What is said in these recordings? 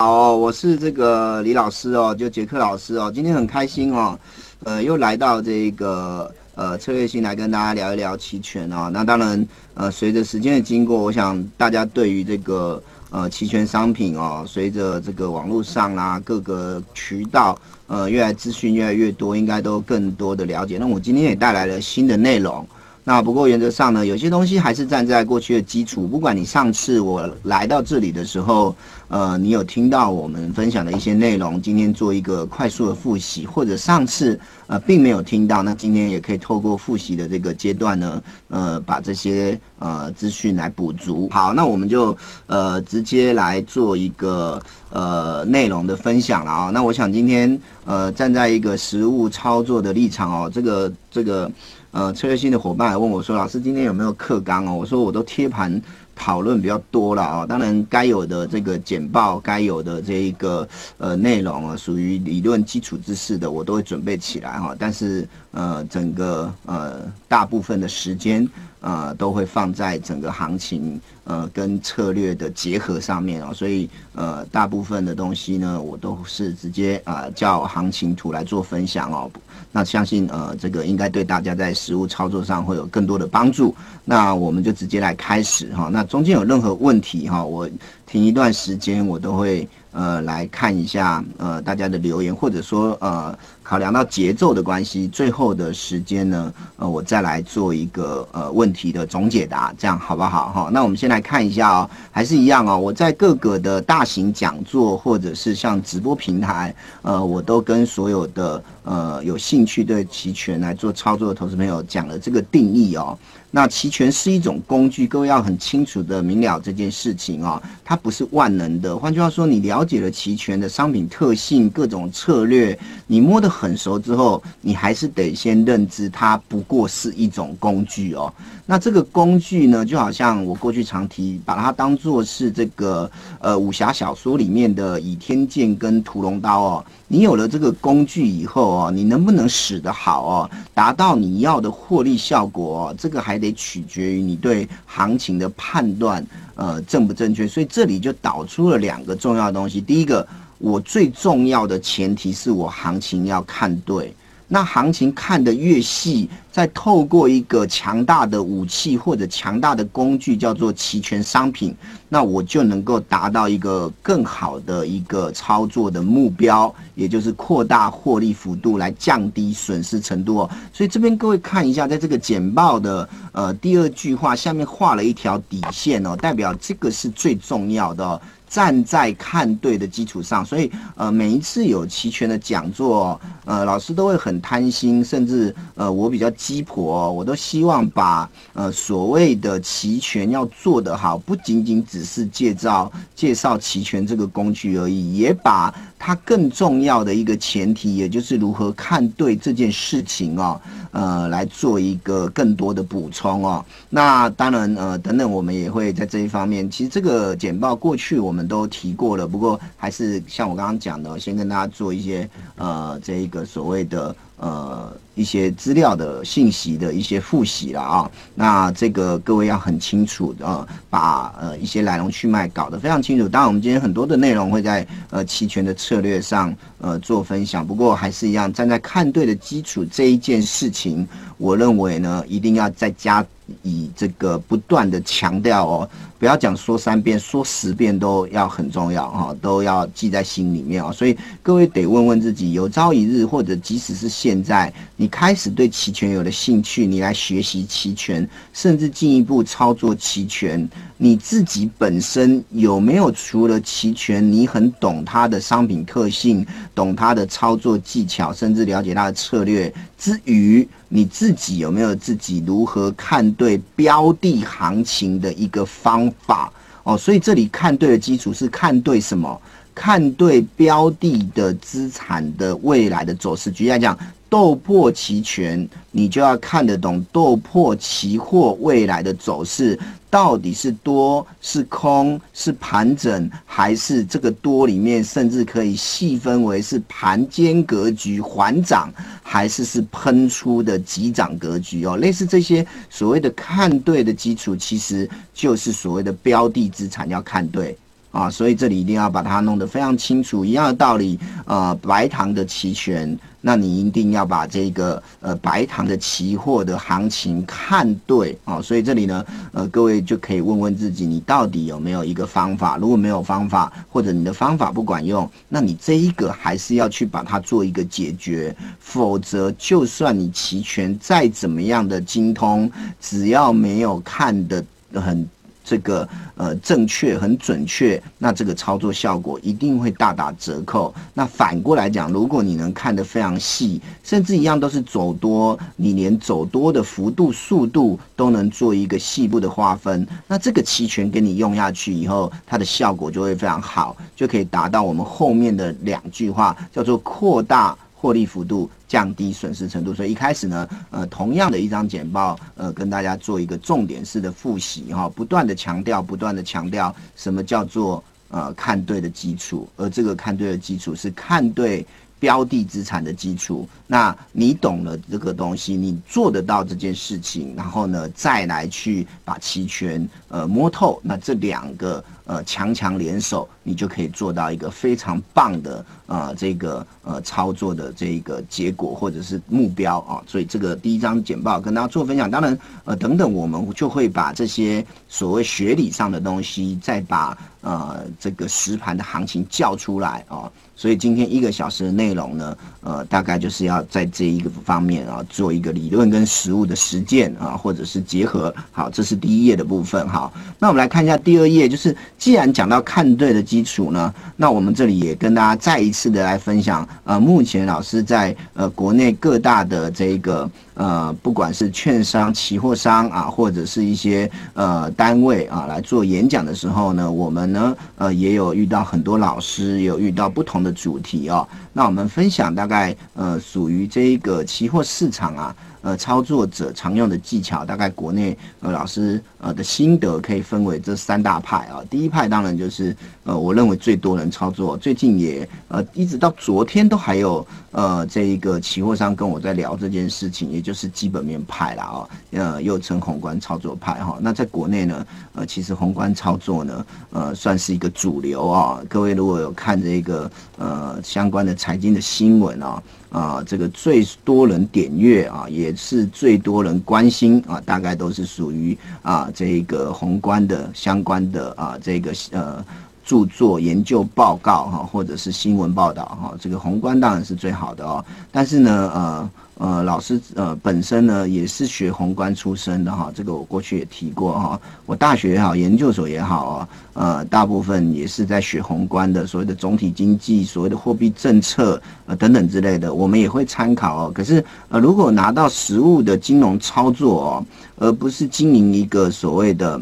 好，我是这个李老师哦，就杰克老师哦，今天很开心哦，呃，又来到这个呃策略性来跟大家聊一聊期权哦。那当然，呃，随着时间的经过，我想大家对于这个呃期权商品哦，随着这个网络上啦各个渠道呃越来资讯越来越多，应该都更多的了解。那我今天也带来了新的内容。那不过原则上呢，有些东西还是站在过去的基础。不管你上次我来到这里的时候，呃，你有听到我们分享的一些内容，今天做一个快速的复习，或者上次呃并没有听到，那今天也可以透过复习的这个阶段呢，呃，把这些呃资讯来补足。好，那我们就呃直接来做一个呃内容的分享了啊。那我想今天呃站在一个实物操作的立场哦，这个这个。呃，策略性的伙伴来问我说：“老师，今天有没有课纲哦？”我说：“我都贴盘讨论比较多了啊。当然，该有的这个简报，该有的这一个呃内容啊，属于理论基础知识的，我都会准备起来哈。但是呃，整个呃大部分的时间。”呃，都会放在整个行情呃跟策略的结合上面哦，所以呃大部分的东西呢，我都是直接啊叫行情图来做分享哦。那相信呃这个应该对大家在实物操作上会有更多的帮助。那我们就直接来开始哈。那中间有任何问题哈，我停一段时间，我都会。呃，来看一下呃大家的留言，或者说呃考量到节奏的关系，最后的时间呢，呃我再来做一个呃问题的总解答，这样好不好哈？那我们先来看一下哦，还是一样哦，我在各个的大型讲座或者是像直播平台，呃我都跟所有的呃有兴趣对期权来做操作的投资朋友讲了这个定义哦。那期权是一种工具，各位要很清楚的明了这件事情哦，它不是万能的。换句话说，你了解了期权的商品特性、各种策略，你摸得很熟之后，你还是得先认知它不过是一种工具哦。那这个工具呢，就好像我过去常提，把它当做是这个呃武侠小说里面的倚天剑跟屠龙刀哦。你有了这个工具以后哦，你能不能使得好哦，达到你要的获利效果哦？这个还得取决于你对行情的判断，呃，正不正确？所以这里就导出了两个重要的东西。第一个，我最重要的前提是我行情要看对。那行情看得越细，再透过一个强大的武器或者强大的工具，叫做期权商品，那我就能够达到一个更好的一个操作的目标，也就是扩大获利幅度，来降低损失程度哦。所以这边各位看一下，在这个简报的呃第二句话下面画了一条底线哦，代表这个是最重要的。站在看对的基础上，所以呃，每一次有齐全的讲座，呃，老师都会很贪心，甚至呃，我比较鸡婆，我都希望把呃所谓的齐全要做得好，不仅仅只是介绍介绍齐全这个工具而已，也把它更重要的一个前提，也就是如何看对这件事情哦，呃，来做一个更多的补充哦。那当然呃，等等，我们也会在这一方面，其实这个简报过去我们。都提过了，不过还是像我刚刚讲的，先跟大家做一些呃，这一个所谓的呃一些资料的信息的一些复习了啊。那这个各位要很清楚的，把呃一些来龙去脉搞得非常清楚。当然，我们今天很多的内容会在呃期权的策略上呃做分享，不过还是一样站在看对的基础这一件事情，我认为呢，一定要再加。以这个不断的强调哦，不要讲说三遍，说十遍都要很重要哈，都要记在心里面哦。所以各位得问问自己，有朝一日或者即使是现在，你开始对期权有了兴趣，你来学习期权，甚至进一步操作期权，你自己本身有没有除了期权，你很懂它的商品特性，懂它的操作技巧，甚至了解它的策略之余？你自己有没有自己如何看对标的行情的一个方法哦？所以这里看对的基础是看对什么？看对标的的资产的未来的走势。举例来讲。斗破期权，你就要看得懂斗破期货未来的走势，到底是多是空，是盘整还是这个多里面，甚至可以细分为是盘间格局缓涨，还是是喷出的急涨格局哦。类似这些所谓的看对的基础，其实就是所谓的标的资产要看对。啊，所以这里一定要把它弄得非常清楚。一样的道理，呃，白糖的期权，那你一定要把这个呃白糖的期货的行情看对啊。所以这里呢，呃，各位就可以问问自己，你到底有没有一个方法？如果没有方法，或者你的方法不管用，那你这一个还是要去把它做一个解决。否则，就算你期权再怎么样的精通，只要没有看的很。这个呃正确很准确，那这个操作效果一定会大打折扣。那反过来讲，如果你能看得非常细，甚至一样都是走多，你连走多的幅度、速度都能做一个细部的划分，那这个期权给你用下去以后，它的效果就会非常好，就可以达到我们后面的两句话，叫做扩大。获利幅度降低损失程度，所以一开始呢，呃，同样的一张简报，呃，跟大家做一个重点式的复习哈，不断的强调，不断的强调什么叫做呃看对的基础，而这个看对的基础是看对。标的资产的基础，那你懂了这个东西，你做得到这件事情，然后呢，再来去把期权呃摸透，那这两个呃强强联手，你就可以做到一个非常棒的呃这个呃操作的这一个结果或者是目标啊。所以这个第一张简报跟大家做分享，当然呃等等我们就会把这些所谓学理上的东西，再把呃这个实盘的行情叫出来啊。所以今天一个小时的内容呢，呃，大概就是要在这一个方面啊，做一个理论跟实物的实践啊，或者是结合。好，这是第一页的部分。哈，那我们来看一下第二页，就是既然讲到看对的基础呢，那我们这里也跟大家再一次的来分享，呃，目前老师在呃国内各大的这个。呃，不管是券商、期货商啊，或者是一些呃单位啊来做演讲的时候呢，我们呢呃也有遇到很多老师，有遇到不同的主题哦。那我们分享大概呃属于这个期货市场啊。呃，操作者常用的技巧，大概国内呃老师呃的心得可以分为这三大派啊。第一派当然就是呃，我认为最多人操作，最近也呃一直到昨天都还有呃这一个期货商跟我在聊这件事情，也就是基本面派了啊，呃又称宏观操作派哈。那在国内呢，呃其实宏观操作呢，呃算是一个主流啊。各位如果有看这个呃相关的财经的新闻啊。啊，这个最多人点阅啊，也是最多人关心啊，大概都是属于啊这个宏观的相关的啊这个呃著作研究报告哈，或者是新闻报道哈，这个宏观当然是最好的哦，但是呢呃。呃，老师呃本身呢也是学宏观出身的哈，这个我过去也提过哈。我大学也好，研究所也好啊，呃，大部分也是在学宏观的，所谓的总体经济、所谓的货币政策呃等等之类的，我们也会参考哦。可是呃，如果拿到实物的金融操作哦，而不是经营一个所谓的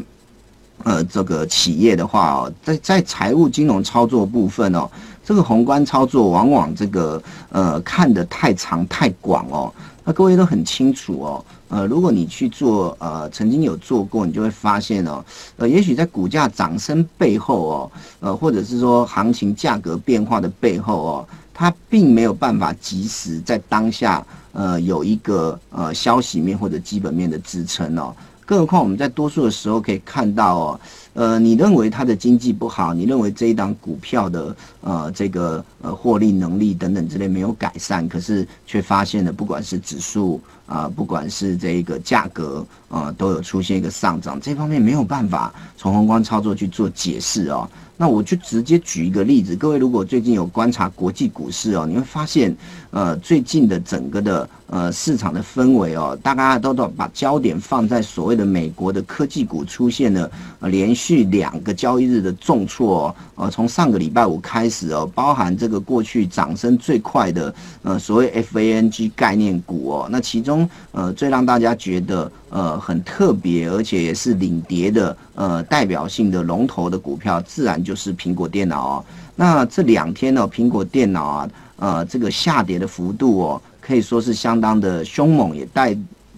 呃这个企业的话哦，在在财务金融操作部分哦。这个宏观操作往往这个呃看得太长太广哦，那各位都很清楚哦，呃，如果你去做呃曾经有做过，你就会发现哦，呃，也许在股价涨升背后哦，呃，或者是说行情价格变化的背后哦，它并没有办法及时在当下呃有一个呃消息面或者基本面的支撑哦，更何况我们在多数的时候可以看到哦。呃，你认为它的经济不好？你认为这一档股票的呃这个呃获利能力等等之类没有改善，可是却发现了不管是指数啊，不管是这一个价格啊，都有出现一个上涨，这方面没有办法从宏观操作去做解释哦。那我就直接举一个例子，各位如果最近有观察国际股市哦，你会发现，呃，最近的整个的呃市场的氛围哦，大家都都把焦点放在所谓的美国的科技股出现了连续两个交易日的重挫，呃，从上个礼拜五开始哦，包含这个过去涨升最快的呃所谓 FANG 概念股哦，那其中呃最让大家觉得。呃，很特别，而且也是领跌的，呃，代表性的龙头的股票，自然就是苹果电脑哦。那这两天呢，苹果电脑啊，呃，这个下跌的幅度哦，可以说是相当的凶猛，也带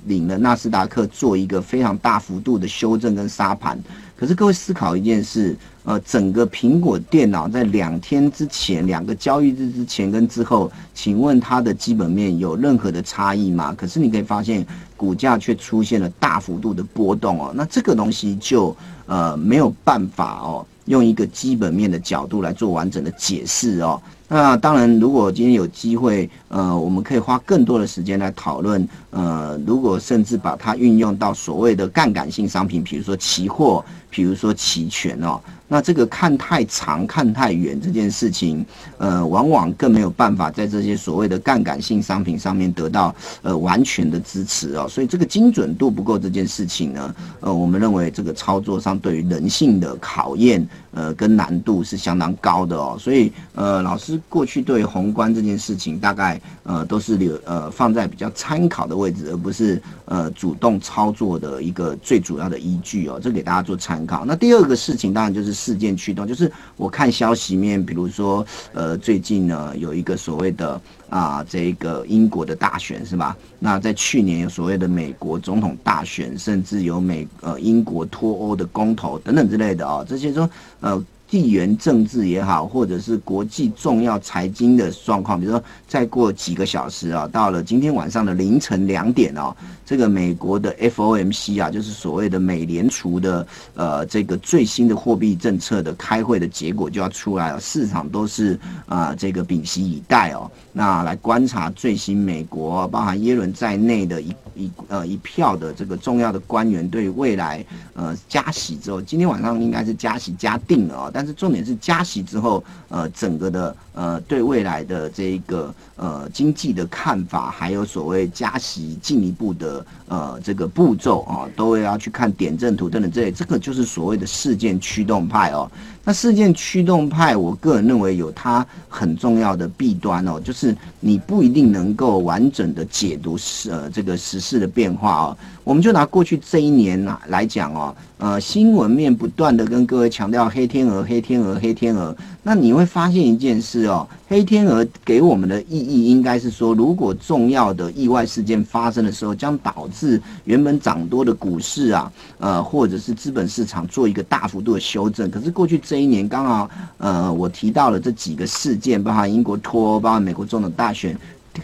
领了纳斯达克做一个非常大幅度的修正跟杀盘。可是各位思考一件事，呃，整个苹果电脑在两天之前、两个交易日之前跟之后，请问它的基本面有任何的差异吗？可是你可以发现，股价却出现了大幅度的波动哦。那这个东西就呃没有办法哦，用一个基本面的角度来做完整的解释哦。那当然，如果今天有机会，呃，我们可以花更多的时间来讨论，呃，如果甚至把它运用到所谓的杠杆性商品，比如说期货，比如说期权哦。那这个看太长、看太远这件事情，呃，往往更没有办法在这些所谓的杠杆性商品上面得到呃完全的支持哦。所以这个精准度不够这件事情呢，呃，我们认为这个操作上对于人性的考验，呃，跟难度是相当高的哦。所以呃，老师过去对宏观这件事情大概呃都是留呃放在比较参考的位置，而不是呃主动操作的一个最主要的依据哦。这给大家做参考。那第二个事情当然就是。事件驱动就是我看消息面，比如说，呃，最近呢有一个所谓的啊，这个英国的大选是吧？那在去年有所谓的美国总统大选，甚至有美呃英国脱欧的公投等等之类的啊，这些说呃。地缘政治也好，或者是国际重要财经的状况，比如说再过几个小时啊，到了今天晚上的凌晨两点哦，这个美国的 FOMC 啊，就是所谓的美联储的呃这个最新的货币政策的开会的结果就要出来了，市场都是啊这个屏息以待哦。那来观察最新美国包含耶伦在内的一一呃一票的这个重要的官员对未来呃加息之后，今天晚上应该是加息加定了啊。但是重点是加息之后，呃，整个的呃对未来的这一个呃经济的看法，还有所谓加息进一步的呃这个步骤啊，都要去看点阵图等等这类，这个就是所谓的事件驱动派哦。那事件驱动派，我个人认为有它很重要的弊端哦，就是你不一定能够完整的解读呃这个时事的变化哦。我们就拿过去这一年呐来讲哦，呃，新闻面不断的跟各位强调黑天鹅、黑天鹅、黑天鹅。那你会发现一件事哦，黑天鹅给我们的意义应该是说，如果重要的意外事件发生的时候，将导致原本涨多的股市啊，呃，或者是资本市场做一个大幅度的修正。可是过去这一年刚好，呃，我提到了这几个事件，包含英国脱欧，包含美国总统大选，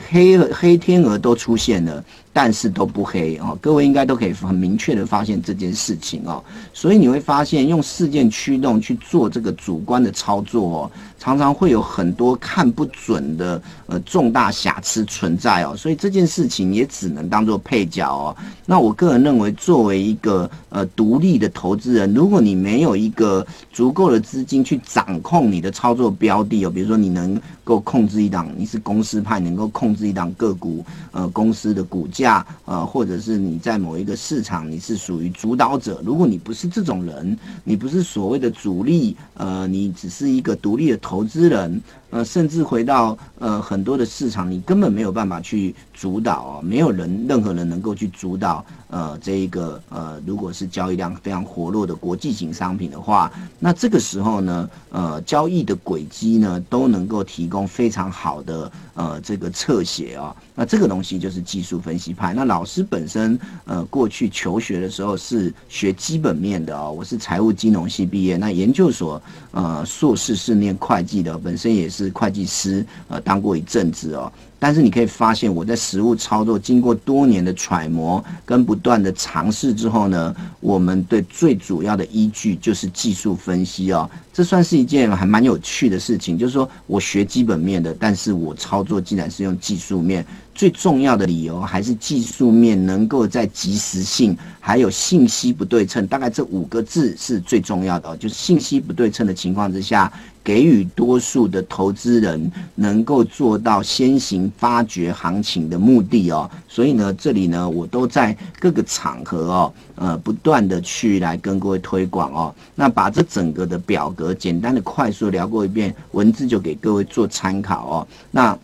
黑黑天鹅都出现了。但是都不黑哦，各位应该都可以很明确的发现这件事情哦，所以你会发现用事件驱动去做这个主观的操作哦，常常会有很多看不准的呃重大瑕疵存在哦，所以这件事情也只能当做配角哦。那我个人认为，作为一个呃独立的投资人，如果你没有一个足够的资金去掌控你的操作标的哦，比如说你能够控制一档，你是公司派，能够控制一档个股呃公司的股价。啊，或者是你在某一个市场，你是属于主导者。如果你不是这种人，你不是所谓的主力，呃，你只是一个独立的投资人。呃，甚至回到呃很多的市场，你根本没有办法去主导哦，没有人任何人能够去主导呃这一个呃，如果是交易量非常活络的国际型商品的话，那这个时候呢，呃，交易的轨迹呢都能够提供非常好的呃这个侧写啊，那这个东西就是技术分析派。那老师本身呃过去求学的时候是学基本面的哦，我是财务金融系毕业，那研究所呃硕士是念会计的，本身也是。会计师，呃，当过一阵子哦。但是你可以发现，我在实物操作经过多年的揣摩跟不断的尝试之后呢，我们对最主要的依据就是技术分析哦。这算是一件还蛮有趣的事情，就是说我学基本面的，但是我操作竟然是用技术面。最重要的理由还是技术面能够在及时性还有信息不对称，大概这五个字是最重要的哦。就是信息不对称的情况之下，给予多数的投资人能够做到先行发掘行情的目的哦。所以呢，这里呢，我都在各个场合哦，呃，不断的去来跟各位推广哦。那把这整个的表格简单的快速聊过一遍，文字就给各位做参考哦。那。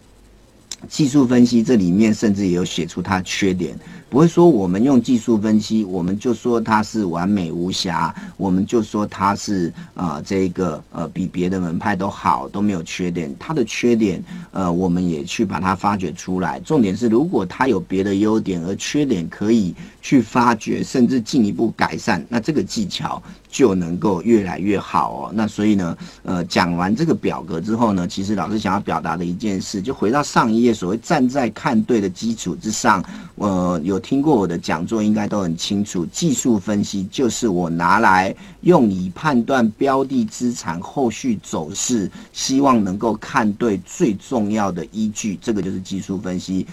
技术分析这里面甚至也有写出它缺点。不会说我们用技术分析，我们就说它是完美无瑕，我们就说它是啊这个呃比别的门派都好，都没有缺点。它的缺点呃我们也去把它发掘出来。重点是如果它有别的优点，而缺点可以去发掘，甚至进一步改善，那这个技巧就能够越来越好哦。那所以呢，呃讲完这个表格之后呢，其实老师想要表达的一件事，就回到上一页。所谓站在看对的基础之上，呃，有听过我的讲座，应该都很清楚。技术分析就是我拿来用以判断标的资产后续走势，希望能够看对最重要的依据，这个就是技术分析。